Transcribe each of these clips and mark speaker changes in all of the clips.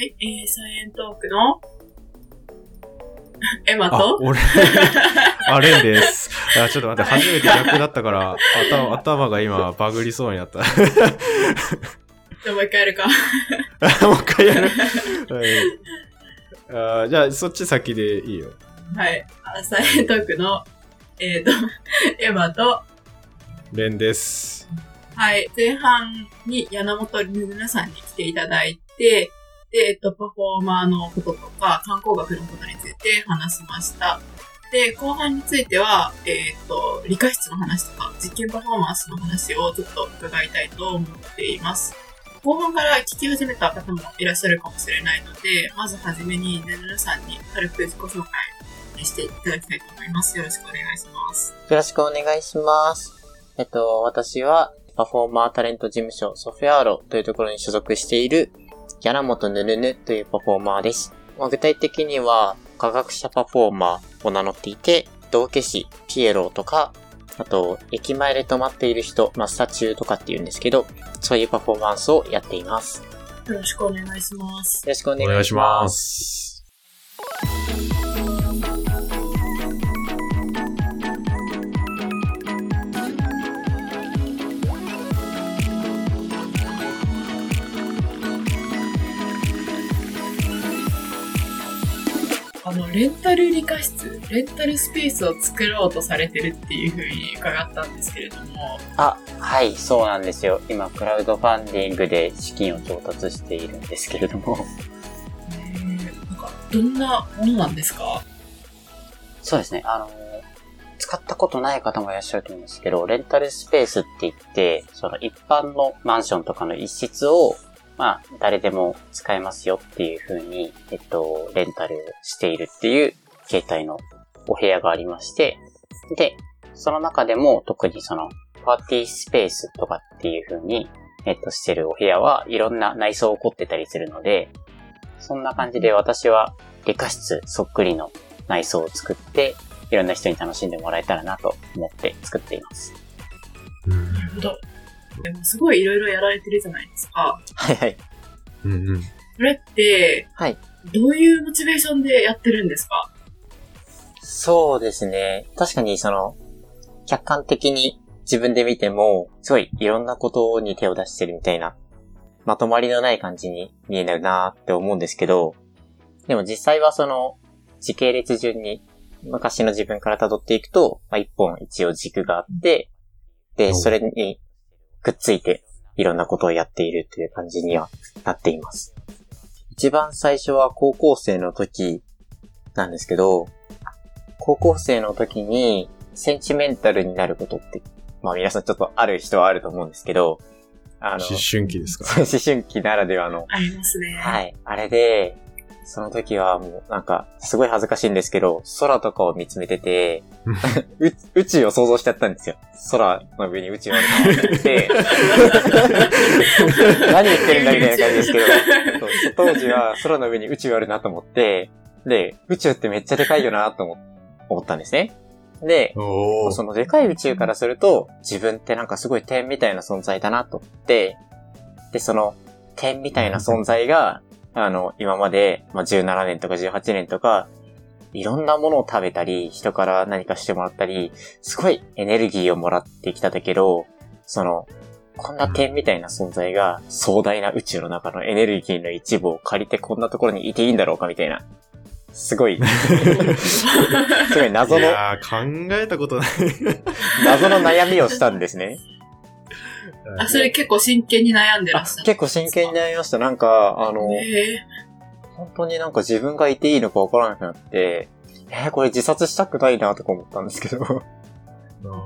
Speaker 1: はい、えー、サイエントークの エマ
Speaker 2: あ
Speaker 1: と、
Speaker 2: 俺、あ、レンです。あ、ちょっと待って、初めて逆だったから、頭、頭が今、バグりそうになった。
Speaker 1: じゃあもう一回やるか。
Speaker 2: もう一回やる？はい。あじゃあ、そっち先でいいよ。
Speaker 1: はい。あサイエントークの、えっ、と、エマと、
Speaker 2: レンです。
Speaker 1: はい、前半に柳本ルルナさんに来ていただいて、で、えっと、パフォーマーのこととか、観光学のことについて話しました。で、後半については、えっと、理科室の話とか、実験パフォーマンスの話をちょっと伺いたいと思っています。後半から聞き始めた方もいらっしゃるかもしれないので、まずはじめにルルナさんに軽く自己紹介していただきたいと思います。よろしくお願いします。
Speaker 3: よろしくお願いします。えっと、私は、パフォーマータレント事務所ソフェアーロというところに所属している、柳本ぬるぬというパフォーマーです。まあ、具体的には、科学者パフォーマーを名乗っていて、道化師、ピエロとか、あと、駅前で止まっている人、マッサチューとかって言うんですけど、そういうパフォーマンスをやっています。よ
Speaker 1: よろしくお願いします。
Speaker 3: ろしくお
Speaker 2: お願いし。
Speaker 3: ま
Speaker 2: す
Speaker 1: レンタル理科室、レンタルスペースを作ろうとされてるっていうふうに伺ったんですけれども、
Speaker 3: あ、はい、そうなんですよ。今、クラウドファンディングで資金を調達しているんですけれども。
Speaker 1: えーなんか、どんなものなんですか？
Speaker 3: そうですね。あの、使ったことない方もいらっしゃると思うんですけど、レンタルスペースって言って、その一般のマンションとかの一室を、まあ、誰でも使えますよっていう風に、えっと、レンタルしているっていう形態のお部屋がありまして、で、その中でも特にその、パーティースペースとかっていう風に、えっと、してるお部屋はいろんな内装を凝ってたりするので、そんな感じで私は理科室そっくりの内装を作って、いろんな人に楽しんでもらえたらなと思って作っています。
Speaker 1: なるほど。でもすごいいろいろやられてるじゃないですか。
Speaker 3: はいはい。
Speaker 2: うんうん。
Speaker 1: それって、
Speaker 3: はい。
Speaker 1: どういうモチベーションでやってるんですか？
Speaker 3: そうですね。確かにその、客観的に自分で見ても、すごいいろんなことに手を出してるみたいな、まとまりのない感じに見えるなって思うんですけど、でも実際はその、時系列順に昔の自分から辿っていくと、まあ、一本一応軸があって、で、
Speaker 2: お
Speaker 3: それにくっついていろんなことをやっているという感じにはなっています。一番最初は高校生の時なんですけど、高校生の時にセンチメンタルになることって、まあ皆さんちょっとある人はあると思うんですけど、あの、
Speaker 2: 思春期ですか？
Speaker 3: 思春期ならではの、
Speaker 1: ありますね。。
Speaker 3: はいい。あれで、その時はもうなんか、すごい恥ずかしいんですけど、空とかを見つめてて、う宇宙を想像しちゃったんですよ。空の上に宇宙あるなって思って、何言ってるんだみたいな感じですけど、当時は空の上に宇宙あるなと思って、で、宇宙ってめっちゃでかいよなと思思ったんですね。で、そのでかい宇宙からすると、自分ってなんかすごい点みたいな存在だなと思って、で、その点みたいな存在が、あの、今まで、まあ、17年とか18年とか、いろんなものを食べたり、人から何かしてもらったり、すごいエネルギーをもらってきただけど、その、こんな点みたいな存在が壮大な宇宙の中のエネルギーの一部を借りてこんなところにいていいんだろうかみたいな。すごい、すごい謎
Speaker 2: い
Speaker 3: の、
Speaker 2: やー、考えたことない。
Speaker 3: 謎の悩みをしたんですね。
Speaker 1: あ、それ結構真剣に悩んでら
Speaker 3: あ
Speaker 1: っしゃる。
Speaker 3: 結構真剣に悩みました。なんか、あの、
Speaker 1: え
Speaker 3: 本当になんか自分がいていいのかわからなくなって、えー、これ自殺したくないなとか思ったんですけど。
Speaker 1: ー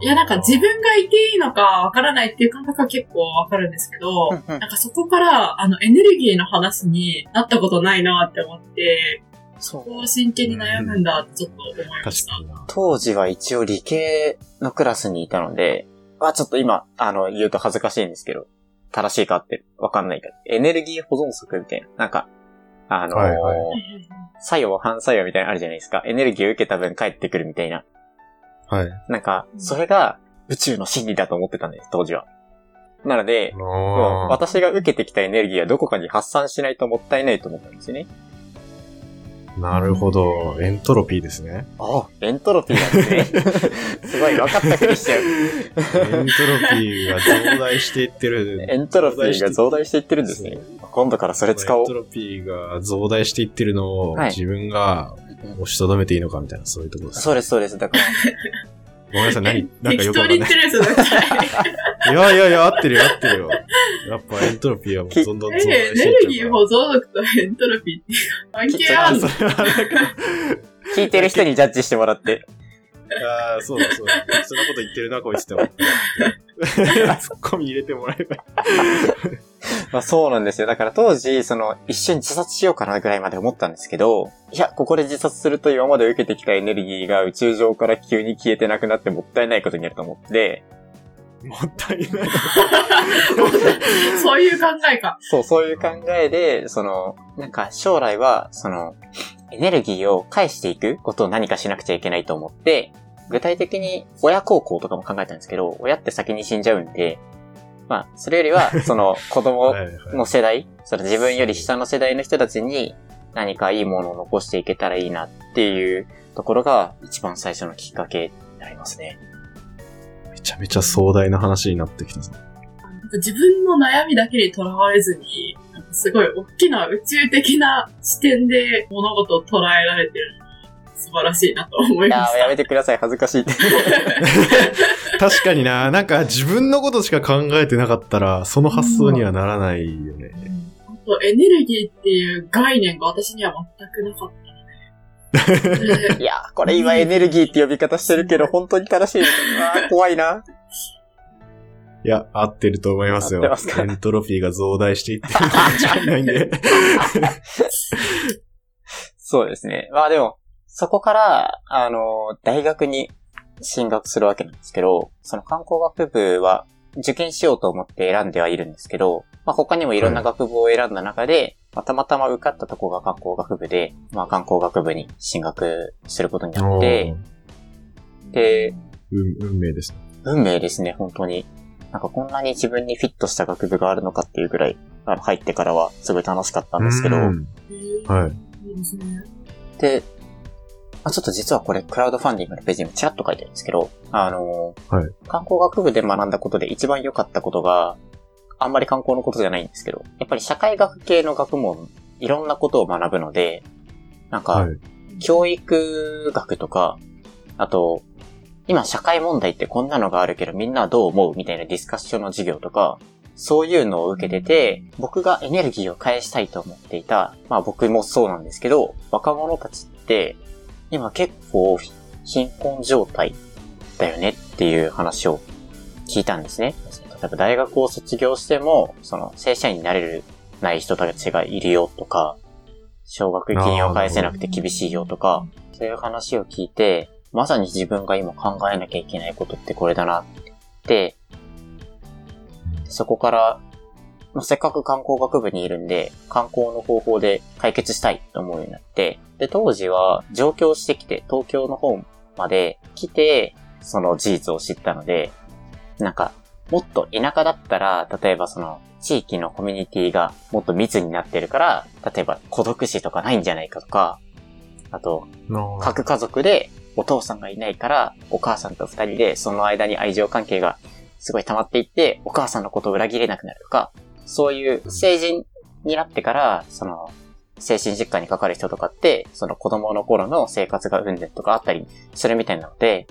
Speaker 1: いや、なんか自分がいていいのかわからないっていう感覚は結構わかるんですけど、なんかそこから、あの、エネルギーの話になったことないなって思って、
Speaker 3: そう。
Speaker 1: こう真剣に悩むんだってちょっと思いました。
Speaker 2: 確かにな。
Speaker 3: 当時は一応理系のクラスにいたので、あ、ちょっと今、あの、言うと恥ずかしいんですけど、正しいかってわかんないから、エネルギー保存則みたいな、なんか、あのー
Speaker 2: はいはい
Speaker 3: 作用、反作用みたいなのあるじゃないですか。エネルギーを受けた分返ってくるみたいな。
Speaker 2: はい。
Speaker 3: なんか、それが宇宙の真理だと思ってたんです、当時は。なので、要は
Speaker 2: あ
Speaker 3: 私が受けてきたエネルギーはどこかに発散しないともったいないと思ったんですよね。
Speaker 2: ーなるほど。エントロピーですね。
Speaker 3: あエントロピーなんですね。すごい分かったふりしちゃう。
Speaker 2: エントロピーが増大していってる。
Speaker 3: エントロピーが増大していってるんですね。今度からそれ使おう
Speaker 2: エント。ロピーが増大していってるのを
Speaker 3: はい
Speaker 2: 自分が押しとどめていいのかみたいな、そういうところです。
Speaker 3: そうです、そうです。だから、
Speaker 2: ごめんなさい、何なんか
Speaker 1: 適
Speaker 2: よくわかんないいやいやいや、合ってるよ、合ってるよ。やっぱエントロピーはもうどんどん増大
Speaker 1: え、エ
Speaker 2: して
Speaker 1: ネルギー
Speaker 2: いっちゃうから。
Speaker 1: 保存力とエントロピーって関係あ
Speaker 2: あ、
Speaker 1: るの
Speaker 2: それはなんか、
Speaker 3: 聞いてる人にジャッジしてもらって。
Speaker 2: ああ、そうだそうだ。そんなこと言ってるな、こいつって思って。ツッコミ入れてもらえばいい。
Speaker 3: まあそうなんですよ。だから当時、その、一瞬自殺しようかなぐらいまで思ったんですけど、いや、ここで自殺すると今まで受けてきたエネルギーが宇宙上から急に消えてなくなってもったいないことになると思って、
Speaker 2: もったいない。
Speaker 1: そういう考えか。
Speaker 3: そう、そういう考えで、その、なんか将来は、その、エネルギーを返していくことを何かしなくちゃいけないと思って、具体的に親孝行とかも考えたんですけど、親って先に死んじゃうんで、まあ、それよりは、その子供
Speaker 2: はいはい
Speaker 3: の世代、その自分より下の世代の人たちに何かいいものを残していけたらいいなっていうところが一番最初のきっかけになりますね。
Speaker 2: めちゃめちゃ壮大な話になってきたぞ。
Speaker 1: 自分の悩みだけにとらわれずに、すごい大きな宇宙的な視点で物事を捉えられてる素晴らしいなと思い
Speaker 3: いやーや
Speaker 1: ました。
Speaker 3: めてください、恥ずかしいって。
Speaker 2: 確かにな、なんか自分のことしか考えてなかったら、その発想にはならないよね。
Speaker 1: あとエネルギーっていう概念が私には全くなかった
Speaker 3: いやーこれ今エネルギーって呼び方してるけど、本当に正しいのかな？怖いな。
Speaker 2: いや、合ってると思いますよ。
Speaker 3: 合ってますか？
Speaker 2: エントロピーが増大していってるのは 間違いないんで。
Speaker 3: そうですね。まあでも、そこから、あの、大学に進学するわけなんですけど、その観光学部は受験しようと思って選んではいるんですけど、まあ他にもいろんな学部を選んだ中で、まあたまたま受かったとこが観光学部で、まあ観光学部に進学することになって、で、
Speaker 2: うん運命ですね。
Speaker 3: 運命ですね、本当に。なんかこんなに自分にフィットした学部があるのかっていうぐらい、あの入ってからはすごい楽しかったんですけど、
Speaker 2: うんはい。
Speaker 1: いいですね。
Speaker 3: で、まあ、ちょっと実はこれ、クラウドファンディングのページにもちらっと書いてるんですけど、あのー
Speaker 2: はい
Speaker 3: 観光学部で学んだことで一番良かったことが、あんまり観光のことじゃないんですけど、やっぱり社会学系の学問、いろんなことを学ぶので、なんか、
Speaker 2: はい。
Speaker 3: 教育学とか、あと、今社会問題ってこんなのがあるけどみんなはどう思うみたいなディスカッションの授業とか、そういうのを受けてて、僕がエネルギーを返したいと思っていた、まあ僕もそうなんですけど、若者たちって、今結構貧困状態だよねっていう話を聞いたんですね。例えば大学を卒業しても、その正社員になれるない人たちがいるよとか、奨学金を返せなくて厳しいよとか、そういう話を聞いて、まさに自分が今考えなきゃいけないことってこれだなって、そこから、まあ、せっかく観光学部にいるんで、観光の方法で解決したいと思うようになって、で、当時は上京してきて、東京の方まで来て、その事実を知ったので、なんか、もっと田舎だったら、例えばその、地域のコミュニティがもっと密になってるから、例えば孤独死とかないんじゃないかとか、あと、
Speaker 2: の
Speaker 3: 各家族でお父さんがいないから、お母さんと二人でその間に愛情関係がすごい溜まっていって、お母さんのことを裏切れなくなるとか、そういう成人になってから、その、精神疾患にかかる人とかって、その子供の頃の生活がうんでとかあったりするみたいなので、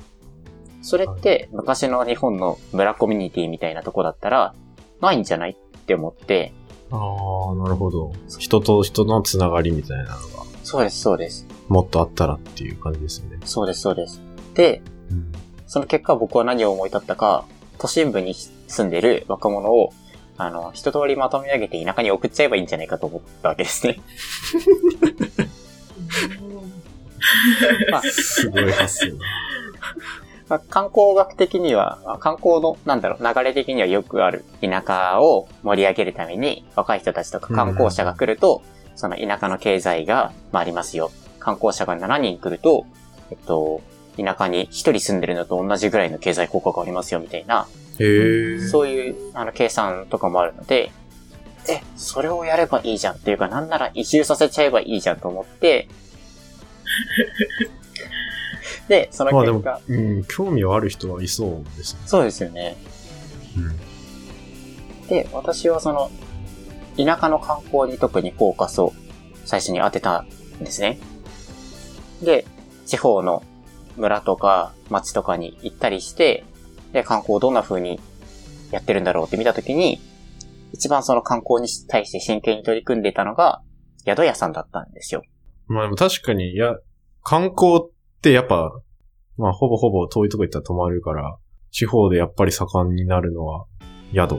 Speaker 3: それって昔の日本の村コミュニティみたいなとこだったら、ないんじゃないって思って、
Speaker 2: ああ、なるほど。人と人のつながりみたいなのが、
Speaker 3: そうです、そうです。
Speaker 2: もっとあったらっていう感じですよね。
Speaker 3: そうです、そうです。で、
Speaker 2: うん。
Speaker 3: その結果僕は何を思い立ったか、都心部に住んでる若者を、あの、一通りまとめ上げて田舎に送っちゃえばいいんじゃないかと思ったわけですね。まあ、
Speaker 2: すごい発想だ。
Speaker 3: まあ観光学的には、まあ観光の、なんだろう、流れ的にはよくある田舎を盛り上げるために、若い人たちとか観光者が来ると、その田舎の経済が回りますよ。観光者が7人来ると、えっと、田舎に1人住んでるのと同じぐらいの経済効果がありますよ、みたいな。そういうあの計算とかもあるので、え、それをやればいいじゃんっていうか、なんなら移住させちゃえばいいじゃんと思って、で、その
Speaker 2: まあでも
Speaker 3: 結果、、
Speaker 2: うん、興味はある人はいそうですね。
Speaker 3: そうですよね。
Speaker 2: うん。
Speaker 3: で、私はその、田舎の観光に特にフォーカスを最初に当てたんですね。で、地方の村とか町とかに行ったりして、で、観光をどんな風にやってるんだろうって見たときに、一番その観光に対して真剣に取り組んでたのが、宿屋さんだったんですよ。
Speaker 2: まあでも確かに、いや、観光ってやっぱ、まあほぼほぼ遠いとこ行ったら泊まるから、地方でやっぱり盛んになるのは宿っ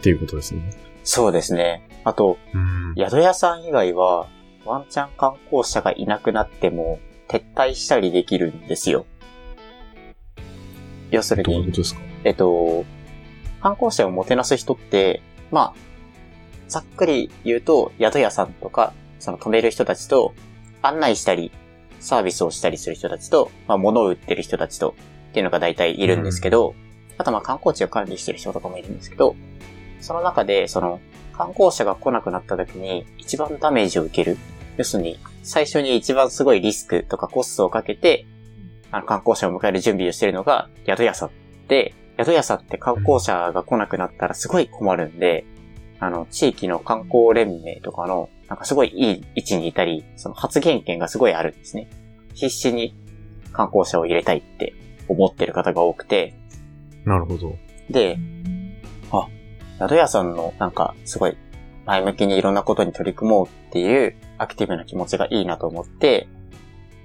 Speaker 2: ていうことですね。
Speaker 3: そうですね。あと、
Speaker 2: うん。
Speaker 3: 宿屋さん以外は、ワンチャン観光者がいなくなっても、撤退したりできるんですよ。要するに
Speaker 2: どういうこ、とですか？
Speaker 3: えっと、観光者をもてなす人って、まあ、ざっくり言うと、宿屋さんとか、その止める人たちと、案内したり、サービスをしたりする人たちと、まあ、物を売ってる人たちと、っていうのが大体いるんですけど、あとまあ観光地を管理してる人とかもいるんですけど、その中で、その、観光者が来なくなった時に、一番ダメージを受ける。要するに、最初に一番すごいリスクとかコストをかけて、あの、観光者を迎える準備をしてるのが、宿屋さんで、宿屋さんって観光者が来なくなったらすごい困るんで、あの、地域の観光連盟とかの、なんかすごいいい位置にいたり、その発言権がすごいあるんですね。必死に観光者を入れたいって思ってる方が多くて、
Speaker 2: なるほど。
Speaker 3: で、あ、宿屋さんのなんかすごい前向きにいろんなことに取り組もうっていうアクティブな気持ちがいいなと思って、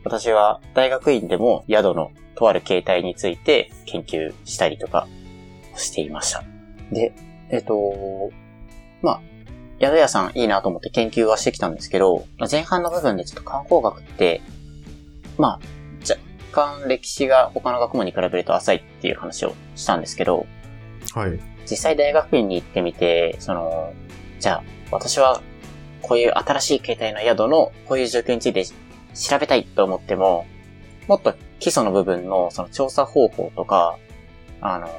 Speaker 3: 私は大学院でも宿のとある形態について研究したりとかしていました。で、えっと、まあ、宿屋さんいいなと思って研究はしてきたんですけど、前半の部分でちょっと観光学って、まあ、若干歴史が他の学問に比べると浅いっていう話をしたんですけど、
Speaker 2: はい。
Speaker 3: 実際大学院に行ってみて、その、じゃあ、私は、こういう新しい形態の宿の、こういう状況について調べたいと思っても、もっと基礎の部分の、その調査方法とか、あの、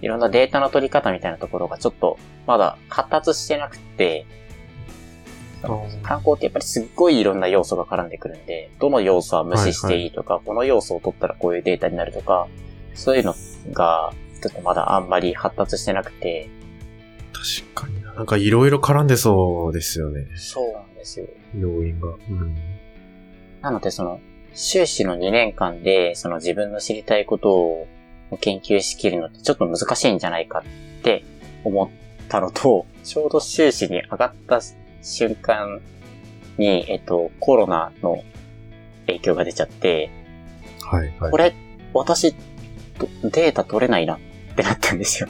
Speaker 3: いろんなデータの取り方みたいなところがちょっと、まだ発達してなくて、観光ってやっぱりすっごいいろんな要素が絡んでくるんで、どの要素は無視していいとか、この要素を取ったらこういうデータになるとか、そういうのが、ちょっとまだあんまり発達してなくて、
Speaker 2: 確かにな。なんかいろいろ絡んでそうですよね。
Speaker 3: そうなんですよ。
Speaker 2: 要因が。うん。
Speaker 3: なのでその、修士の2年間で、その自分の知りたいことを研究しきるのってちょっと難しいんじゃないかって思ったのと、ちょうど修士に上がった瞬間に、えっと、コロナの影響が出ちゃって、
Speaker 2: はい、はい
Speaker 3: こ。れ、私、どデータ取れないなってなったんですよ。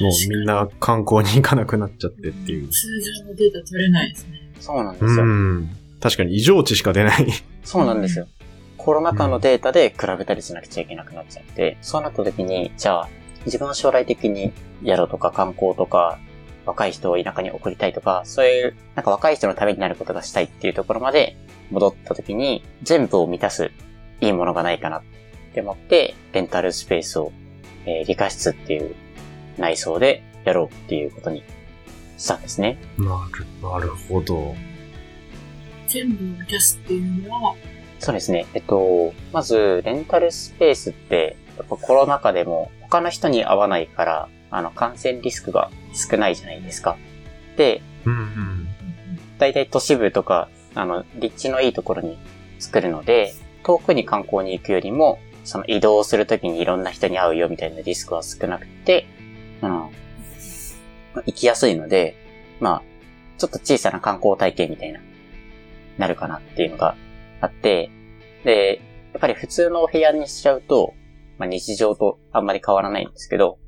Speaker 2: もうみんな観光に行かなくなっちゃってっていう。
Speaker 1: 通常のデータ取れないですね。
Speaker 3: そうなんですよ。
Speaker 2: うん。確かに異常値しか出ない。
Speaker 3: そうなんですよ。コロナ禍のデータで比べたりしなくちゃいけなくなっちゃって、そうなった時に、じゃあ、自分は将来的に宿とか観光とか、若い人を田舎に送りたいとか、そういう、なんか若い人のためになることがしたいっていうところまで戻った時に、全部を満たすいいものがないかなって思って、レンタルスペースを、えー理科室っていう内装でやろうっていうことにしたんですね。
Speaker 2: なる、なるほど。
Speaker 1: 全部を満たすっていうのは、
Speaker 3: そうですね。えっと、まず、レンタルスペースって、やっぱコロナ禍でも他の人に会わないから、あの、感染リスクが少ないじゃないですか。で、
Speaker 2: うんうん。
Speaker 3: だいたい都市部とか、あの、立地のいいところに作るので、遠くに観光に行くよりも、その移動するときにいろんな人に会うよみたいなリスクは少なくて、うん。まあ行きやすいので、まあ、ちょっと小さな観光体験みたいな、なるかなっていうのがあって、で、やっぱり普通のお部屋にしちゃうと、まあ日常とあんまり変わらないんですけど、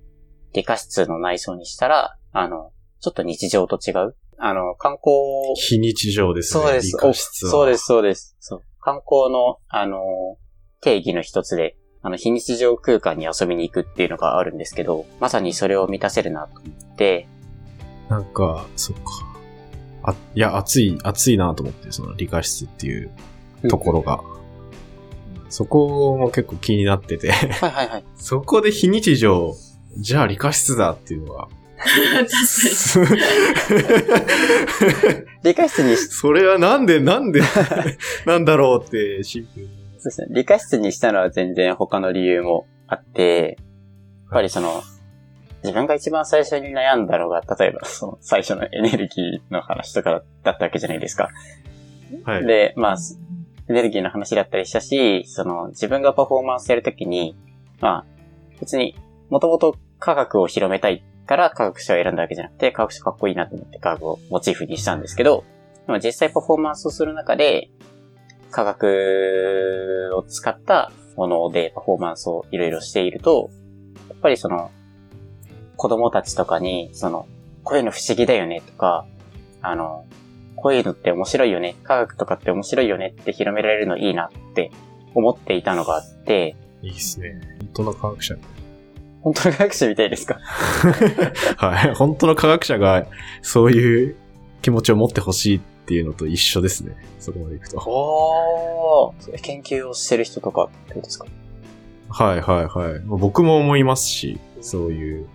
Speaker 3: 理科室の内装にしたら、あの、ちょっと日常と違う。あの、観光
Speaker 2: 非日常ですね。
Speaker 3: そうです。
Speaker 2: 理科室は。
Speaker 3: そうです、そうです。そう。観光の、あのー定義の一つで、あの、非日常空間に遊びに行くっていうのがあるんですけど、まさにそれを満たせるなと思って、
Speaker 2: なんか、そっか。あ、いや、暑い、暑いなと思って、その理科室っていうところが。そこも結構気になってて、
Speaker 3: はいはいはい。
Speaker 2: そこで非日常、じゃあ理科室だっていうのは、
Speaker 1: 確かに。
Speaker 3: 理科室にし、
Speaker 2: それはなんで、なんで、なんだろうってシンプルに。
Speaker 3: そうですね。理科室にしたのは全然他の理由もあって、やっぱりその、自分が一番最初に悩んだのが、例えばその最初のエネルギーの話とかだったわけじゃないですか。
Speaker 2: はい。
Speaker 3: で、まあ、エネルギーの話だったりしたし、その自分がパフォーマンスやるときに、まあ、別にもともと科学を広めたいから科学者を選んだわけじゃなくて、科学者かっこいいなと思って科学をモチーフにしたんですけど、でも実際パフォーマンスをする中で、科学を使ったものでパフォーマンスをいろいろしていると、やっぱりその、子供たちとかに、その、こういうの不思議だよねとか、あの、こういうのって面白いよね、科学とかって面白いよねって広められるのいいなって思っていたのがあって、
Speaker 2: いいっすね。本当の科学者。
Speaker 3: 本当の科学者みたいですか？
Speaker 2: はい。本当の科学者が、そういう気持ちを持ってほしいっていうのと一緒ですね。そこまでいくと。
Speaker 3: おー、研究をしてる人とかってですか？
Speaker 2: はいはいはい。僕も思いますし、そういう、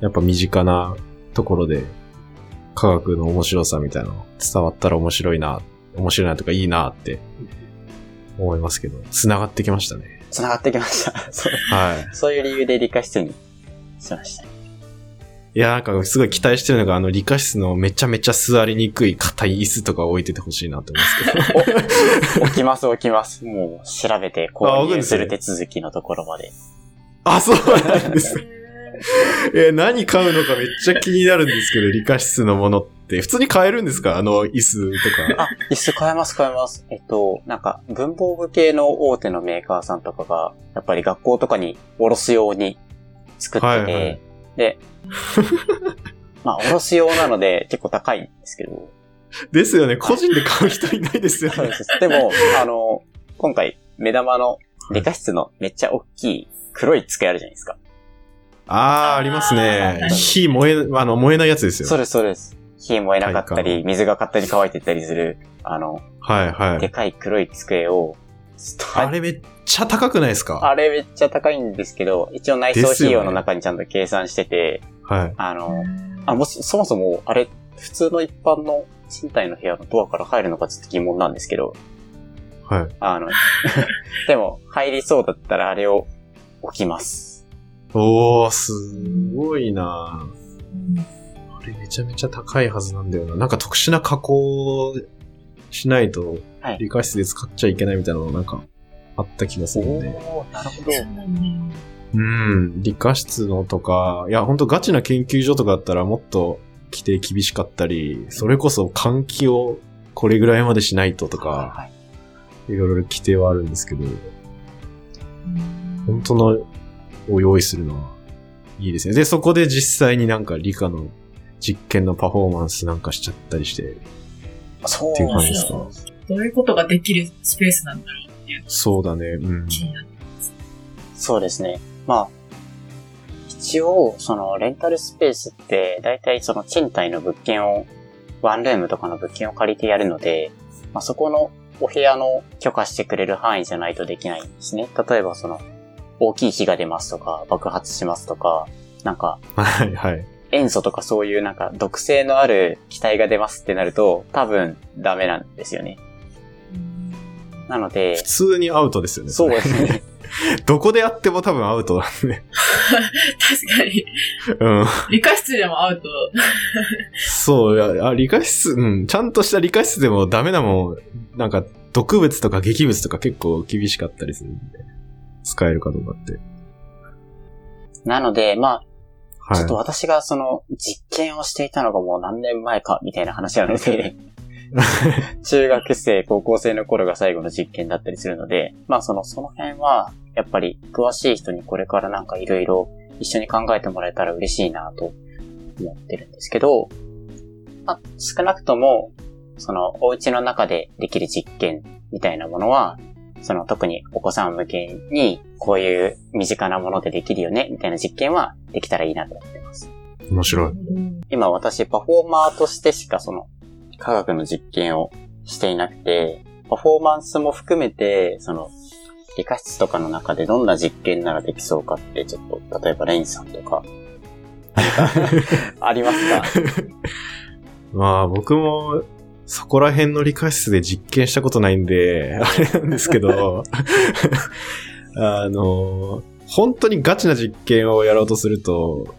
Speaker 2: やっぱ身近なところで、科学の面白さみたいなの伝わったら面白いな、面白いなとかいいなって思いますけど、繋がってきましたね。
Speaker 3: 繋がってきました。
Speaker 2: はい。
Speaker 3: そういう理由で理科室にしました。
Speaker 2: いや、なんかすごい期待してるのが、あの理科室のめちゃめちゃ座りにくい硬い椅子とか置いててほしいなと思いますけど。
Speaker 3: 起きます起きます。もう調べて
Speaker 2: あ
Speaker 3: 購入する手続きのところまで。
Speaker 2: あ、そうなんです。えー何買うのかめっちゃ気になるんですけど、理科室のものって。普通に買えるんですか？あの椅子とか。
Speaker 3: あ、椅子買えます買えます。えっと、なんか文房具系の大手のメーカーさんとかが、やっぱり学校とかにおろすように作ってて、
Speaker 2: はいはい
Speaker 3: で、まあおろす用なので結構高いんですけど、
Speaker 2: ですよね。個人で買う人いないですよね。
Speaker 3: そうです。でも、あの、今回、目玉の理科室のめっちゃ大きい黒い机あるじゃないですか。
Speaker 2: あー、ありますね。火燃え、あの、燃えないやつですよ。
Speaker 3: そうです、そうです。火燃えなかった
Speaker 2: 体
Speaker 3: り、水が勝手に乾いてったりする、あの、
Speaker 2: はいはい。
Speaker 3: でかい黒い机を、
Speaker 2: あれめっちゃ高くないですか？
Speaker 3: あれめっちゃ高いんですけど、一応内装費用の中にちゃんと計算してて、
Speaker 2: はい。
Speaker 3: あの、あ、もし、そもそも、あれ、普通の一般の賃貸の部屋のドアから入るのかちょっと疑問なんですけど、
Speaker 2: はい。
Speaker 3: あの、でも、入りそうだったらあれを置きます。
Speaker 2: おー、すごいな。あれめちゃめちゃ高いはずなんだよな。なんか特殊な加工しないと
Speaker 3: はい、
Speaker 2: 理科室で使っちゃいけないみたいなのなんかあった気がするんで。
Speaker 3: なるほど。
Speaker 1: そうな
Speaker 2: ん。理科室のとか、いや、ほんとガチな研究所とかだったらもっと規定厳しかったり、それこそ換気をこれぐらいまでしないととか、
Speaker 3: はい
Speaker 2: いろいろ規定はあるんですけど、本当のを用意するのはいいですね。で、そこで実際になんか理科の実験のパフォーマンスなんかしちゃったりして、
Speaker 3: そう
Speaker 2: っていう感じ
Speaker 3: で
Speaker 2: ですすか
Speaker 1: どういうことができるスペースなんだろうっていうの
Speaker 2: そうだね、うん
Speaker 1: が。気になって
Speaker 3: そうですね。まあ、一応、その、レンタルスペースって、だいたいその賃貸の物件を、ワンルームとかの物件を借りてやるので、まあそこのお部屋の許可してくれる範囲じゃないとできないんですね。例えばその、大きい火が出ますとか、爆発しますとか、なんか、
Speaker 2: はい、はい。
Speaker 3: 塩素とかそういうなんか毒性のある気体が出ますってなると、多分ダメなんですよね。なので
Speaker 2: 普、通にアウトですよね。
Speaker 3: そう
Speaker 2: れ
Speaker 3: ですね。
Speaker 2: どこでやっても多分アウトなんで。
Speaker 1: 確かに。
Speaker 2: うん。
Speaker 1: 理科室でもアウト。
Speaker 2: そう、いやあ、理科室、うん、ちゃんとした理科室でもダメなもん、なんか、毒物とか劇物とか結構厳しかったりするんで、使えるかどうかって。
Speaker 3: なので、まあ、ちょっと
Speaker 2: は
Speaker 3: 私がその実験をしていたのがもう何年前かみたいな話なので、中学生、高校生の頃が最後の実験だったりするので、まあその、その辺は、やっぱり詳しい人にこれからなんかいろいろ一緒に考えてもらえたら嬉しいなと思ってるんですけど、まあ少なくとも、そのお家の中でできる実験みたいなものは、その特にお子さん向けにこういう身近なものでできるよねみたいな実験はできたらいいなと思ってます。
Speaker 2: い。面白い。
Speaker 3: 今私パフォーマーとしてしかその科学の実験をしていなくて、パフォーマンスも含めて、その理科室とかの中でどんな実験ならできそうかって、ちょっと、例えばレインさんとか ありますか？
Speaker 2: まあ僕もそこら辺の理科室で実験したことないんで、あれなんですけど、あの、本当にガチな実験をやろうとすると、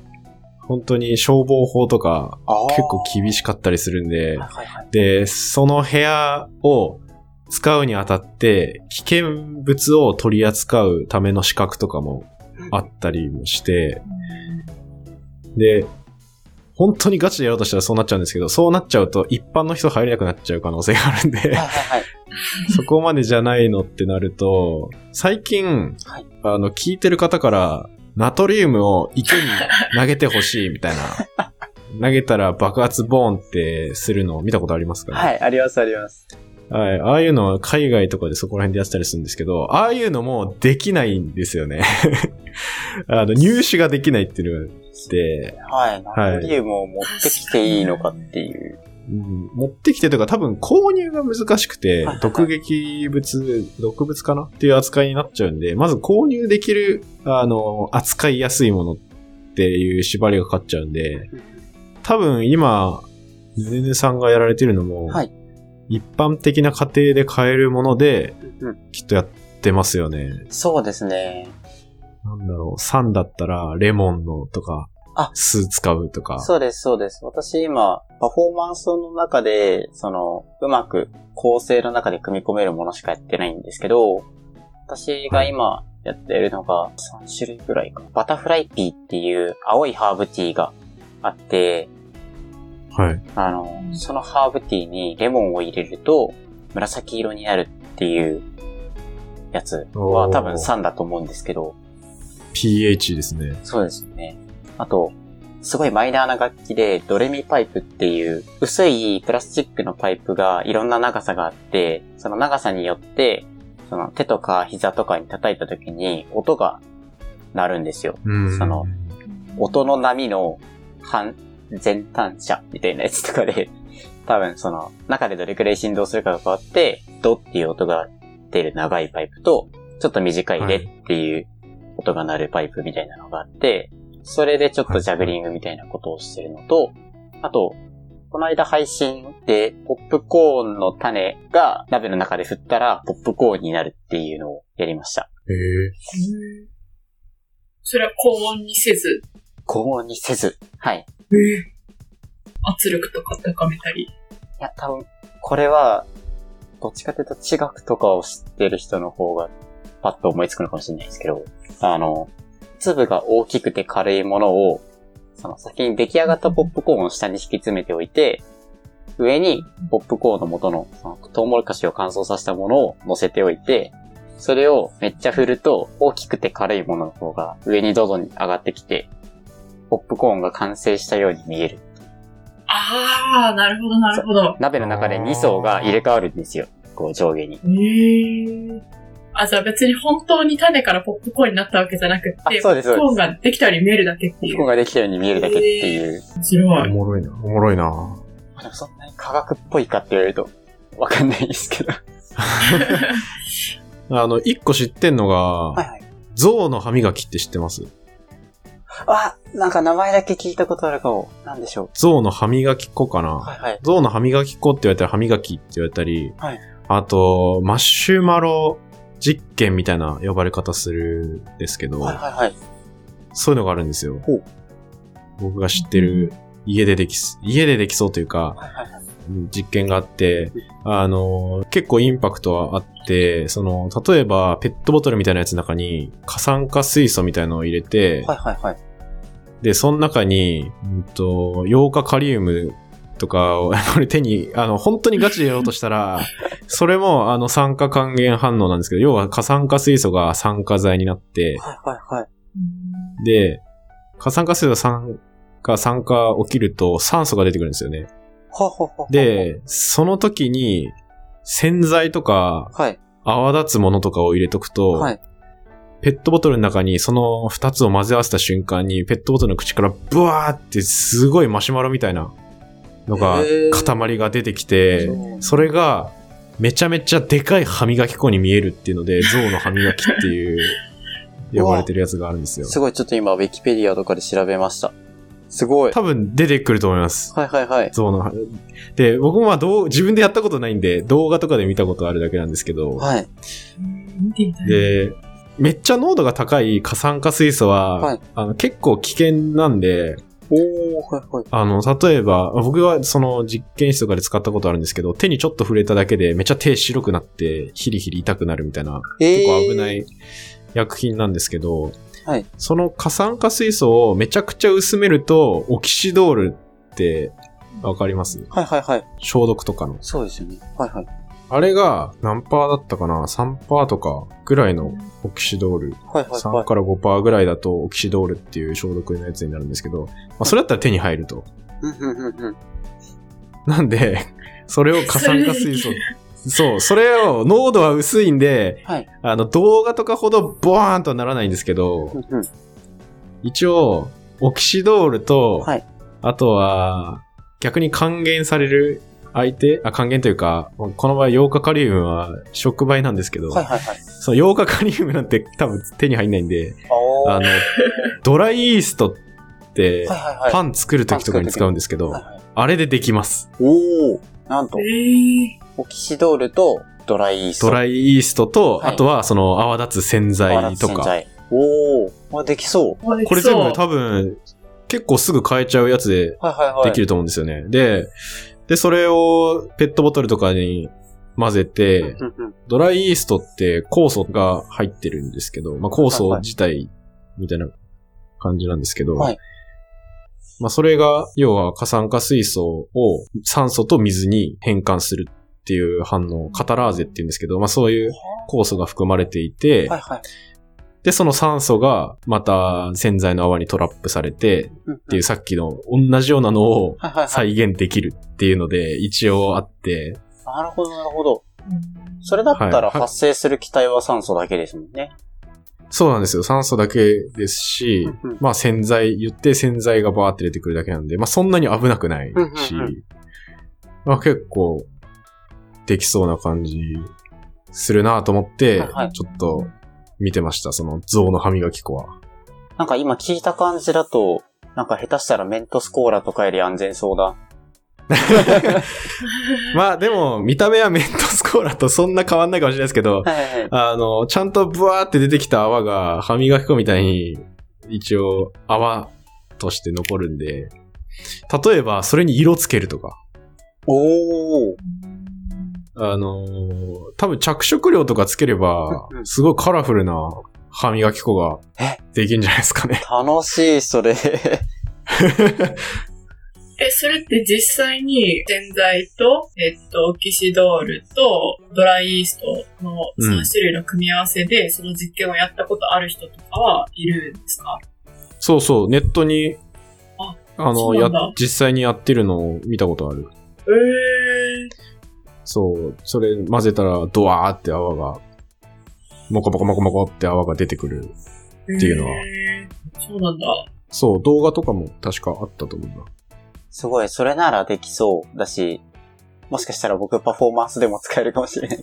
Speaker 2: 本当に消防法とか結構厳しかったりするんで、
Speaker 3: はいはいはい。
Speaker 2: で、その部屋を使うにあたって、危険物を取り扱うための資格とかもあったりもして、で、本当にガチでやろうとしたらそうなっちゃうんですけど、そうなっちゃうと一般の人入れなくなっちゃう可能性があるんで
Speaker 3: はい、はいはい。
Speaker 2: そこまでじゃないのってなると、最近、
Speaker 3: はい
Speaker 2: あの、聞いてる方から、ナトリウムを池に投げてほしいみたいな、投げたら爆発ボーンってするのを見たことありますかね？
Speaker 3: はい、ありますあります。
Speaker 2: はい。ああいうのは海外とかでそこら辺でやってたりするんですけど、ああいうのもできないんですよね。あの、入手ができないっていうのがあって、
Speaker 3: はい、ナトリウムを持ってきていいのかっていう。
Speaker 2: うん持ってきてとか多分購入が難しくて毒劇物、毒物かなっていう扱いになっちゃうんで、まず購入できる、あの、扱いやすいものっていう縛りがかかっちゃうんで、多分今、ヌネヌさんがやられてるのも、
Speaker 3: はい
Speaker 2: 一般的な家庭で買えるもので、
Speaker 3: うん
Speaker 2: きっとやってますよね。
Speaker 3: そうですね。
Speaker 2: なんだろう、酸だったらレモンのとか、
Speaker 3: あ
Speaker 2: 酢使うとか。
Speaker 3: そうです、そうです。私今、パフォーマンスの中で、その、うまく構成の中で組み込めるものしかやってないんですけど、私が今やってるのが3種類ぐらいかな。バタフライピーっていう青いハーブティーがあって、
Speaker 2: はい。
Speaker 3: あの、そのハーブティーにレモンを入れると紫色になるっていうやつは多分酸だと思うんですけど、
Speaker 2: pH ですね。
Speaker 3: そうですね。あと、すごいマイナーな楽器で、ドレミパイプっていう、薄いプラスチックのパイプがいろんな長さがあって、その長さによって、その手とか膝とかに叩いた時に音が鳴るんですよ。
Speaker 2: うん。
Speaker 3: その音の波の反、前端射みたいなやつとかで、多分その中でどれくらい振動するかが変わって、ドっていう音が出る長いパイプと、ちょっと短いレっていう音が鳴るパイプみたいなのがあって、それでちょっとジャグリングみたいなことをしてるのと、あと、この間配信でポップコーンの種が鍋の中で振ったらポップコーンになるっていうのをやりました。
Speaker 2: へえ。
Speaker 1: それは高温にせず、
Speaker 3: 高温にせず。はい。
Speaker 1: 圧力とか高めたり。
Speaker 3: いや、多分、これは、どっちかというと地学とかを知ってる人の方がパッと思いつくのかもしれないですけど、あの、粒が大きくて軽いものを、その先に出来上がったポップコーンを下に敷き詰めておいて、上にポップコーンの元のそのトウモロコシを乾燥させたものを乗せておいて、それをめっちゃ振ると大きくて軽いものの方が上にどんどん上がってきて、ポップコーンが完成したように見える。
Speaker 1: あー、なるほど、なるほど。
Speaker 3: 鍋の中で2層が入れ替わるんですよ。こう上下に。
Speaker 1: へえ。あ、じゃあ別に本当に種からポップコーンになったわけじゃなくって、
Speaker 3: あそうですそうです
Speaker 1: ポップコーンができたように見えるだけっていう。
Speaker 3: ポップコーンができたように見えるだけっていう。
Speaker 1: 面白い。
Speaker 2: おもろいな。おもろいな。
Speaker 3: でもそんなに科学っぽいかって言われると、わかんないですけど。
Speaker 2: あの、一個知ってんのが、
Speaker 3: はいはい。
Speaker 2: 象の歯磨きって知ってます？
Speaker 3: あ、なんか名前だけ聞いたことあるかも。なんでしょ
Speaker 2: 象の歯磨き粉かな、
Speaker 3: う。はいはい。
Speaker 2: 象の歯磨き粉って言われたら歯磨きって言われたり、
Speaker 3: はい
Speaker 2: あと、マシュマロ実験みたいな呼ばれ方するんですけど、
Speaker 3: はいはいはい。
Speaker 2: そういうのがあるんですよ
Speaker 3: ほう。
Speaker 2: 僕が知ってる家でできす、家でできそうというか、
Speaker 3: はいはいはい。
Speaker 2: 実験があって、あの、結構インパクトはあって、その、例えばペットボトルみたいなやつの中に過酸化水素みたいなのを入れて、
Speaker 3: はいはいはい。
Speaker 2: で、その中に、うんと、ヨウ化カリウムとかを、これ手に、あの、本当にガチでやろうとしたら、それも、あの、酸化還元反応なんですけど、要は過酸化水素が酸化剤になって、
Speaker 3: はいはいはい。
Speaker 2: で、過酸化水素酸化、酸化起きると酸素が出てくるんですよね。
Speaker 3: ほほほほ。、
Speaker 2: で、その時に、洗剤とか、
Speaker 3: はい。
Speaker 2: 泡立つものとかを入れとくと、
Speaker 3: はい。
Speaker 2: ペットボトルの中にその二つを混ぜ合わせた瞬間に、ペットボトルの口からブワーってすごいマシュマロみたいなのが塊が出てきて、
Speaker 3: そ
Speaker 2: れが、めちゃめちゃでかい歯磨き粉に見えるっていうので、象の歯磨きっていう、呼ばれてるやつがあるんですよ。
Speaker 3: すごい、ちょっと今、ウィキペディアとかで調べました。すごい。
Speaker 2: 多分出てくると思います。
Speaker 3: はいはいはい。
Speaker 2: 象の歯。で、僕もまあどう、自分でやったことないんで、動画とかで見たことあるだけなんですけど、
Speaker 3: はい。
Speaker 1: 見てみたい。
Speaker 2: で、めっちゃ濃度が高い過酸化水素は、
Speaker 3: はい
Speaker 2: あの結構危険なんで、
Speaker 3: おー、はいはい。
Speaker 2: あの、例えば、僕はその実験室とかで使ったことあるんですけど、手にちょっと触れただけでめっちゃ手白くなって、ヒリヒリ痛くなるみたいな、
Speaker 3: え
Speaker 2: 結構危ない薬品なんですけど、
Speaker 3: はい
Speaker 2: その過酸化水素をめちゃくちゃ薄めると、オキシドールってわかります？
Speaker 3: はいはいはい。
Speaker 2: 消毒とかの。
Speaker 3: そうですよね。はいはい。
Speaker 2: あれが何パーだったかな ?3 パーとかぐらいのオキシドール。
Speaker 3: はいはいは
Speaker 2: 3から5パーぐらいだとオキシドールっていう消毒のやつになるんですけど、まあそれだったら手に入ると。なんで、それを過酸化水素。そう、それを、濃度は薄いんで、
Speaker 3: はい。
Speaker 2: あの、動画とかほどボワーンとはならないんですけど、一応、オキシドールと、
Speaker 3: はい
Speaker 2: あとは、逆に還元される相手あ、還元というか、この場合、ヨウ化カリウムは触媒なんですけど、
Speaker 3: はいはいはい。
Speaker 2: そのヨウ化カリウムなんて多分手に入んないんで、
Speaker 3: おー。
Speaker 2: あの、ドライイーストって、
Speaker 3: はいはいはい。
Speaker 2: パン作るときとかに使うんですけど、
Speaker 3: はいはい
Speaker 2: あれでできます。
Speaker 3: おー。なんと
Speaker 1: え、ー、
Speaker 3: オキシドールとドライイースト。
Speaker 2: ドライイーストと、
Speaker 3: はい
Speaker 2: あとはその泡立つ洗剤とか。
Speaker 3: 洗剤。おー。あ、できそう。
Speaker 1: これ
Speaker 2: 全部多分、結構すぐ買えちゃうやつで
Speaker 3: はいはいはい。
Speaker 2: できると思うんですよね。で、で、それをペットボトルとかに混ぜて。ドライイーストって酵素が入ってるんですけど、まあ酵素自体みたいな感じなんですけど、
Speaker 3: はい
Speaker 2: まあそれが、要は過酸化水素を酸素と水に変換するっていう反応、カタラーゼって言うんですけど、まあそういう酵素が含まれていて、
Speaker 3: はいはい。
Speaker 2: で、その酸素がまた洗剤の泡にトラップされて、
Speaker 3: っ
Speaker 2: っていうさっきの同じようなのを
Speaker 3: はいはいはい。
Speaker 2: 再現できるっていうので一応あって、
Speaker 3: なるほどなるほど。
Speaker 1: うん
Speaker 3: それだったら
Speaker 2: はい
Speaker 3: 発生する気体は酸素だけですもんね。
Speaker 2: そうなんですよ。酸素だけですし
Speaker 3: うんうん、
Speaker 2: まあ洗剤、言って洗剤がバーって出てくるだけなんで、まあそんなに危なくないし
Speaker 3: うんうんう、
Speaker 2: まあ結構できそうな感じするなと思って
Speaker 3: はいはい、
Speaker 2: ちょっと見てました。その象の歯磨き粉は。
Speaker 3: なんか今聞いた感じだと、なんか下手したらメントスコーラとかより安全そうだ。
Speaker 2: まあでも見た目はメントスコーラとそんな変わんないかもしれないですけど、
Speaker 3: はいはいはい。
Speaker 2: あの、ちゃんとブワーって出てきた泡が歯磨き粉みたいに一応泡として残るんで、例えばそれに色つけるとか、
Speaker 3: おー。
Speaker 2: あのー多分着色料とかつければすごいカラフルな歯磨き粉が
Speaker 3: え？
Speaker 2: できるんじゃないですかね。
Speaker 3: 楽しい、それ。
Speaker 1: え、それって実際に洗剤と、えっと、オキシドールとドライイーストの
Speaker 2: うん
Speaker 1: 3種類の組み合わせで、その実験をやったことある人とかはいるんですか？
Speaker 2: そうそう、ネットに、
Speaker 1: あ
Speaker 2: あの、や実際にやってるのを見たことある。
Speaker 1: えー、
Speaker 2: そう、それ混ぜたらドワーって泡が、モコモコモコモコって泡が出てくる。っていうのは
Speaker 1: えーそうなんだ。
Speaker 2: そう、動画とかも確かあったと思うな。
Speaker 3: すごい、それならできそうだし、もしかしたら僕パフォーマンスでも使えるかもしれない。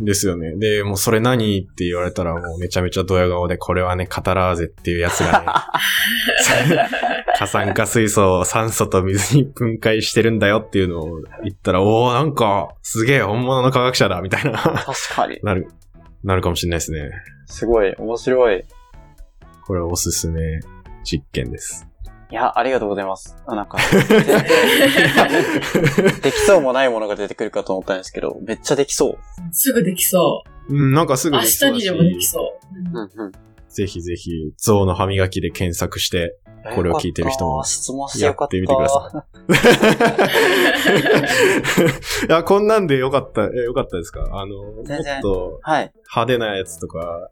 Speaker 2: ですよね。で、もうそれ何って言われたらもうめちゃめちゃドヤ顔で、これはね、カタラーゼっていうやつがね、過酸化水素を酸素と水に分解してるんだよっていうのを言ったら、おー、なんか、すげえ本物の科学者だ、みたいな、
Speaker 3: 確かに。
Speaker 2: なる、なるかもしれないですね。
Speaker 3: すごい、面白い。
Speaker 2: これはおすすめ実験です。
Speaker 3: いや、ありがとうございます。あなんか、できそうもないものが出てくるかと思ったんですけど、めっちゃできそう。
Speaker 1: すぐできそ
Speaker 2: うん、なんかす
Speaker 1: う。明
Speaker 2: ぐできそうだし
Speaker 1: 日にでもできそう。
Speaker 3: うんうん。
Speaker 2: ぜひぜひ、象の歯磨きで検索して、これを聞いてる人も。やってみてくださ いや、こんなんでよかった、え、よかったですか？あの、もっ
Speaker 3: 全然
Speaker 2: と
Speaker 3: はい。
Speaker 2: 派手なやつとか、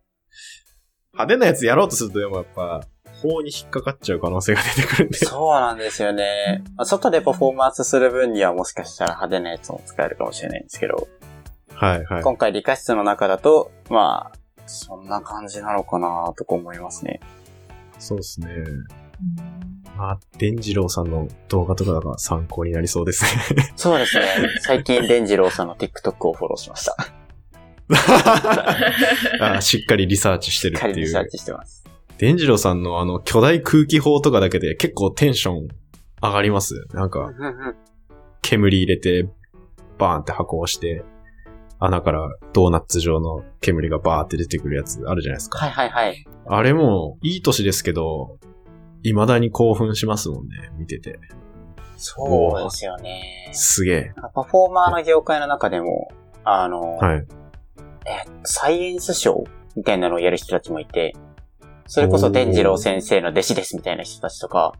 Speaker 2: 派手なやつやろうとするとでもやっぱ、法に引っかかっちゃう可能性が出てくるんで。
Speaker 3: そうなんですよね。まあ外でパフォーマンスする分にはもしかしたら派手なやつも使えるかもしれないんですけど、
Speaker 2: はいはい。
Speaker 3: 今回理科室の中だと、まあ、そんな感じなのかなとか思いますね。
Speaker 2: そうですね。まあ、伝次郎さんの動画とかが参考になりそうですね。
Speaker 3: そうですね。最近、伝次郎さんの TikTok をフォローしました。
Speaker 2: あしっかりリサーチしてる
Speaker 3: しっ
Speaker 2: っていう。
Speaker 3: かりリサーチしてます。
Speaker 2: 伝次郎さんのあの、巨大空気砲とかだけで結構テンション上がります。なんか、煙入れて、バーンって箱をして、穴からドーナツ状の煙がバーって出てくるやつあるじゃないですか。
Speaker 3: はいはいはい。
Speaker 2: あれも、いい年ですけど、未だに興奮しますもんね、見てて。
Speaker 3: そうですよね。
Speaker 2: すげえ。
Speaker 3: パフォーマーの業界の中でも、あの、
Speaker 2: はい。
Speaker 3: え、サイエンスショーみたいなのをやる人たちもいて、それこそ伝次郎先生の弟子ですみたいな人たちとか、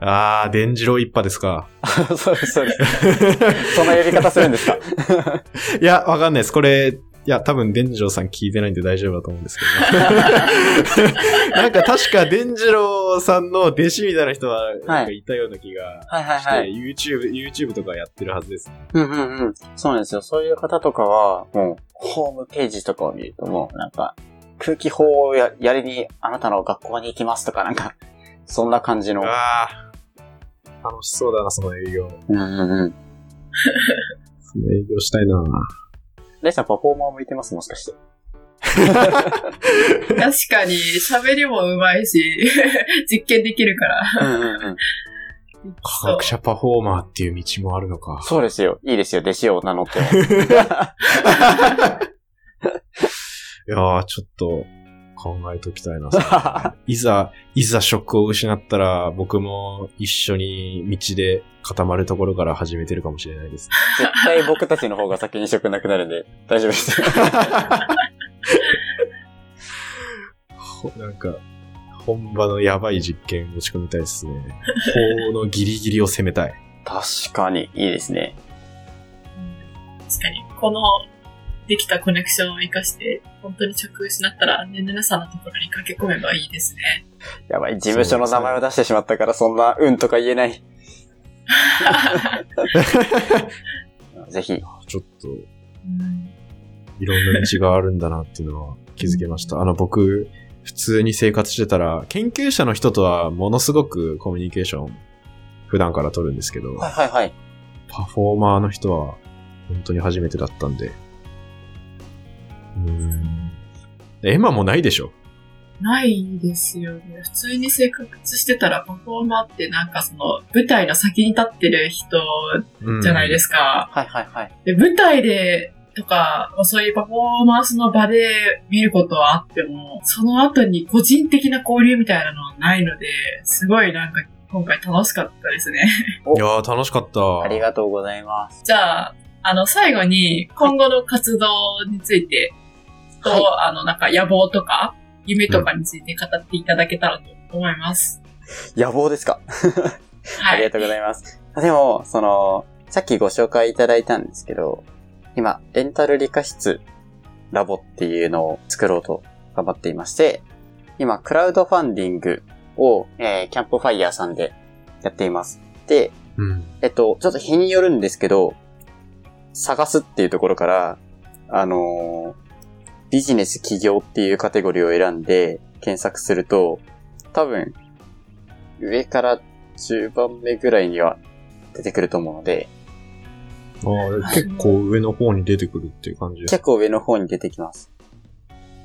Speaker 2: あー、伝次郎一派ですか。
Speaker 3: そうです、そうです。その呼び方するんですか？
Speaker 2: いや、わかんないです。これ、いや、多分、伝次郎さん聞いてないんで大丈夫だと思うんですけど。なんか確か、伝次郎さんの弟子みたいな人は、なんかいたような気が
Speaker 3: はいはい
Speaker 2: して、
Speaker 3: はい。
Speaker 2: YouTube、YouTube とかやってるはずです。
Speaker 3: うんうんうん。そうなんですよ。そういう方とかは、もう、ホームページとかを見るともう、なんか、空気砲をややりにあなたの学校に行きますとか、なんか、そんな感じの。
Speaker 2: あー。楽しそうだな、その営業。
Speaker 3: うんうんうん。
Speaker 2: その営業したいな
Speaker 3: レイさんパフォーマー向いてます？もしかして。
Speaker 1: 確かに、喋りも上手いし、実験できるから。
Speaker 3: うんうんうん。
Speaker 2: 科学者パフォーマーっていう道もあるのか。
Speaker 3: そうですよ。いいですよ。弟子を名乗っても。
Speaker 2: いやー、ちょっと考えときたいな。いざ、いざ職を失ったら、僕も一緒に道で固まるところから始めてるかもしれないです。
Speaker 3: 絶対僕たちの方が先に職なくなるんで、大丈夫です。
Speaker 2: ほ なんか、本場のやばい実験持ち込みたいですね。法のギリギリを攻めたい。
Speaker 3: 確かに、いいですね。
Speaker 1: 確かに、この、できたコネクションを活かして、本当に職失ったら、ねぬぬさんのところに駆け込めばいいですね。
Speaker 3: やばい、事務所の名前を出してしまったから、そんな、うんとか言えない。ぜひ。
Speaker 2: ちょっと、
Speaker 1: うん
Speaker 2: いろんな道があるんだなっていうのは気づけました。あの、僕、普通に生活してたら、研究者の人とはものすごくコミュニケーション、普段から取るんですけど、
Speaker 3: はいはいはい。
Speaker 2: パフォーマーの人は、本当に初めてだったんで。うーん。エマもないでしょ？
Speaker 1: ないですよね。普通に生活してたら、パフォーマーってなんかその、舞台の先に立ってる人じゃないですすか。
Speaker 3: はいはいはい。
Speaker 1: で、舞台で、とか、そういうパフォーマンスの場で見ることはあっても、その後に個人的な交流みたいなのはないので、すごいなんか今回楽しかったですね。
Speaker 2: いやー楽しかった。
Speaker 3: ありがとうございます。
Speaker 1: じゃあ、あの、最後に今後の活動について、と、
Speaker 3: はい
Speaker 1: あの、なんか野望とか、夢とかについて語っていただけたらと思います。
Speaker 3: 野望ですか？
Speaker 1: はい。
Speaker 3: ありがとうございます。でも、その、さっきご紹介いただいたんですけど、今、レンタル理科室ラボっていうのを作ろうと頑張っていまして、今、クラウドファンディングを、えーキャンプファイヤーさんでやっています。で、
Speaker 2: うん。
Speaker 3: えっと、ちょっと日によるんですけど、探すっていうところから、あのービジネス起業っていうカテゴリーを選んで検索すると、多分、上から10番目ぐらいには出てくると思うので、
Speaker 2: あー結構上の方に出てくるっていう感じ。
Speaker 3: 結構上の方に出てきます。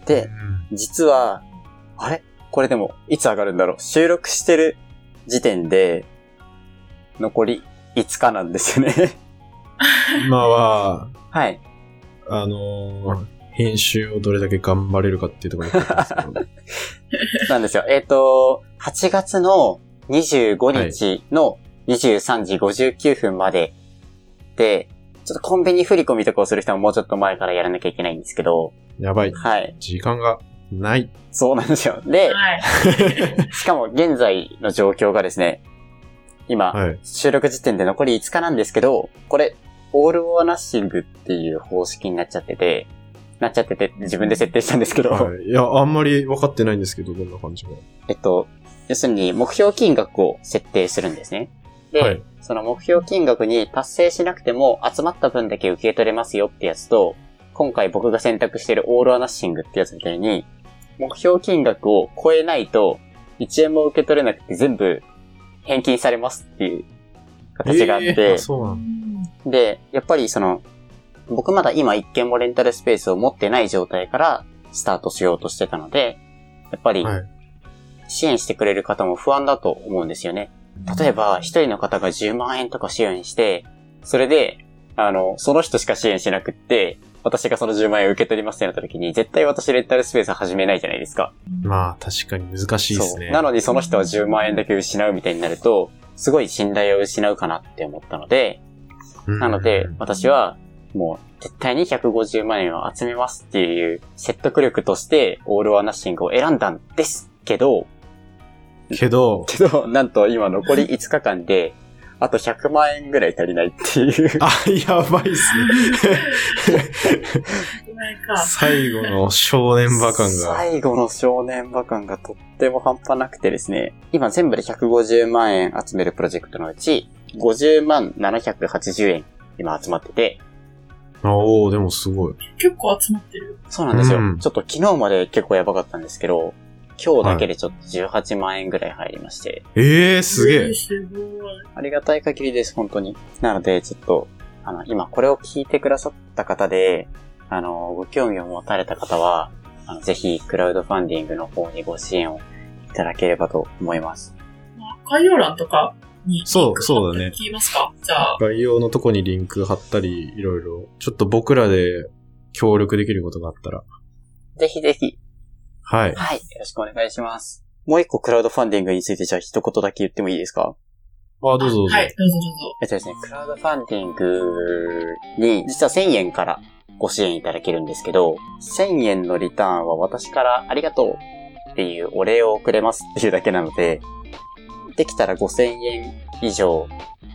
Speaker 3: で、実は、あれ？これでも、いつ上がるんだろう？収録してる時点で、残り5日なんですよね。
Speaker 2: 今は、
Speaker 3: はい。
Speaker 2: あのー編集をどれだけ頑張れるかっていうところにかかってますけど
Speaker 3: なんですよ。えっ、と、8月の25日の23時59分までで、ちょっとコンビニ振り込みとかをする人ももうちょっと前からやらなきゃいけないんですけど、
Speaker 2: やばい。
Speaker 3: はい。
Speaker 2: 時間がない。
Speaker 3: そうなんですよ。で、
Speaker 1: はい。
Speaker 3: しかも現在の状況がですね、今、
Speaker 2: はい。
Speaker 3: 収録時点で残り5日なんですけど、これ、オール・オア・ナッシングっていう方式になっちゃってて、なっちゃってて自分で設定したんですけど、
Speaker 2: はい。いや、あんまり分かってないんですけど、どんな感じが。
Speaker 3: えっと、要するに目標金額を設定するんですね。で、
Speaker 2: はい
Speaker 3: その目標金額に達成しなくても集まった分だけ受け取れますよってやつと、今回僕が選択しているオールアナッシングってやつみたいに、目標金額を超えないと1円も受け取れなくて全部返金されますっていう形があって、
Speaker 2: えーそうなんだ。
Speaker 3: で、やっぱりその、僕まだ今一件もレンタルスペースを持ってない状態からスタートしようとしてたので、やっぱり
Speaker 2: はい
Speaker 3: 支援してくれる方も不安だと思うんですよね。例えば、一人の方が10万円とか支援して、それで、あの、その人しか支援しなくって、私がその10万円を受け取りますってなった時に、絶対私レンタルスペース始めないじゃないですか。
Speaker 2: まあ、確かに難しいですね。
Speaker 3: なのにその人は10万円だけ失うみたいになると、すごい信頼を失うかなって思ったので、
Speaker 2: うん
Speaker 3: なので、私、は、もう、絶対に150万円を集めますっていう説得力として、オール・オア・ナッシングを選んだんですけど、
Speaker 2: けど、
Speaker 3: けど、なんと今残り 5日間で、あと100万円ぐらい足りないっていう。
Speaker 2: あ、やばいっすね。最後の正念場感が。
Speaker 3: 最後の正念場感がとっても半端なくてですね、今全部で150万円集めるプロジェクトのうち、50万780円今集まってて、
Speaker 2: おおでもすごい。
Speaker 1: 結構集まってる。
Speaker 3: そうなんですよ。
Speaker 2: うん
Speaker 3: ちょっと昨日まで結構やばかったんですけど、今日だけでちょっと18万円ぐらい入りまして、
Speaker 2: ええー、すげえ。
Speaker 1: すごい。
Speaker 3: ありがたい限りです、本当に。なので、ちょっと、あの、今これを聞いてくださった方で、あの、ご興味を持たれた方は、あのぜひ、クラウドファンディングの方にご支援をいただければと思います。
Speaker 1: まあ概要欄とかに。
Speaker 2: そうそうだね
Speaker 1: 聞きますか？じゃあ。
Speaker 2: 概要のとこにリンク貼ったり、いろいろ、ちょっと僕らで協力できることがあったら。
Speaker 3: ぜひぜひ、
Speaker 2: はい。
Speaker 3: はい、よろしくお願いします。もう一個クラウドファンディングについてじゃあ一言だけ言ってもいいですか？
Speaker 2: あ、どうぞどうぞ。
Speaker 1: はい、どうぞどうぞ。
Speaker 3: えっとですね、クラウドファンディングに、実は1000円からご支援いただけるんですけど、1000円のリターンは私からありがとうっていうお礼を送れますっていうだけなので、できたら5000円以上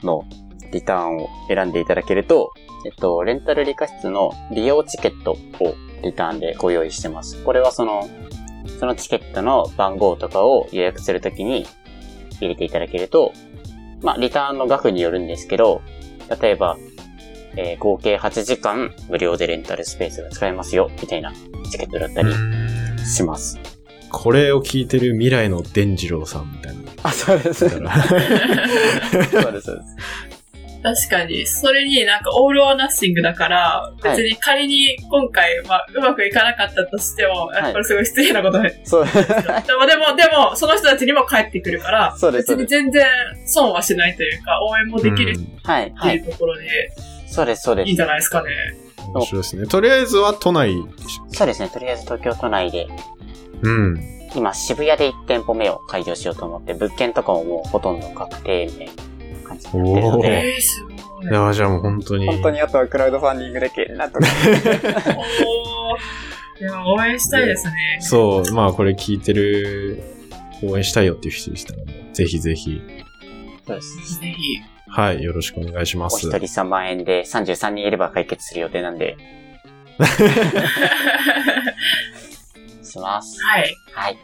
Speaker 3: のリターンを選んでいただけると、えっと、レンタル理科室の利用チケットをリターンでご用意してます。これはその、そのチケットの番号とかを予約するときに入れていただけると、まあ、リターンの額によるんですけど、例えば、えー合計8時間無料でレンタルスペースが使えますよ、みたいなチケットだったりします。
Speaker 2: これを聞いてる未来の伝次郎さんみたいな。
Speaker 3: あ、そうです。そうです。そうです
Speaker 1: 確かに、それになんかオールオアナッシングだから、別に仮に今回、まあ、うまくいかなかったとしても、
Speaker 3: はい
Speaker 1: これすごい失礼なことで。
Speaker 3: そう、
Speaker 1: でも、でも、でも、その人たちにも帰ってくるから、
Speaker 3: そうです。そ
Speaker 1: 別に。全然損はしないというか、応援もできる
Speaker 3: はい、
Speaker 1: て
Speaker 3: はいい。
Speaker 1: うところで、
Speaker 3: そうです、そうです。
Speaker 1: いいんじゃないですかね。
Speaker 2: 面白いですね。とりあえずは都内でしょ。
Speaker 3: そうですね。とりあえず東京都内で、
Speaker 2: うん。
Speaker 3: 今渋谷で1店舗目を開業しようと思って、物件とかももうほとんど確定みたいな感じになってるの
Speaker 2: おー
Speaker 3: で、
Speaker 1: い。
Speaker 2: いや、じゃあもう本当に。
Speaker 3: 本当にあとはクラウドファンディングだけ、なんとか。
Speaker 1: おー。いや、応援したいですね。
Speaker 2: そう、まあこれ聞いてる、応援したいよっていう人でしたらね、ぜひぜひ、
Speaker 3: そうです。
Speaker 1: ぜひ。
Speaker 2: はい、よろしくお願いします。
Speaker 3: お一人3万円で33人いれば解決する予定なんで、します。
Speaker 1: はい。
Speaker 3: はい。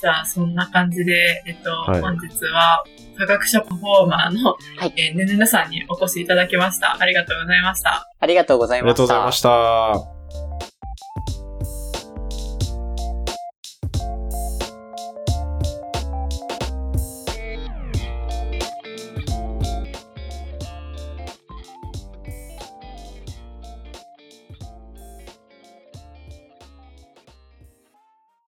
Speaker 1: じゃあ、そんな感じで、えっと、
Speaker 2: はい
Speaker 1: 本日は、科学者パフォーマーの、
Speaker 3: はい
Speaker 1: えーねぬぬさんにお越しいただきました。ありがとうございました。
Speaker 3: ありがとうござい
Speaker 2: あり
Speaker 3: ました。
Speaker 2: がとうございました。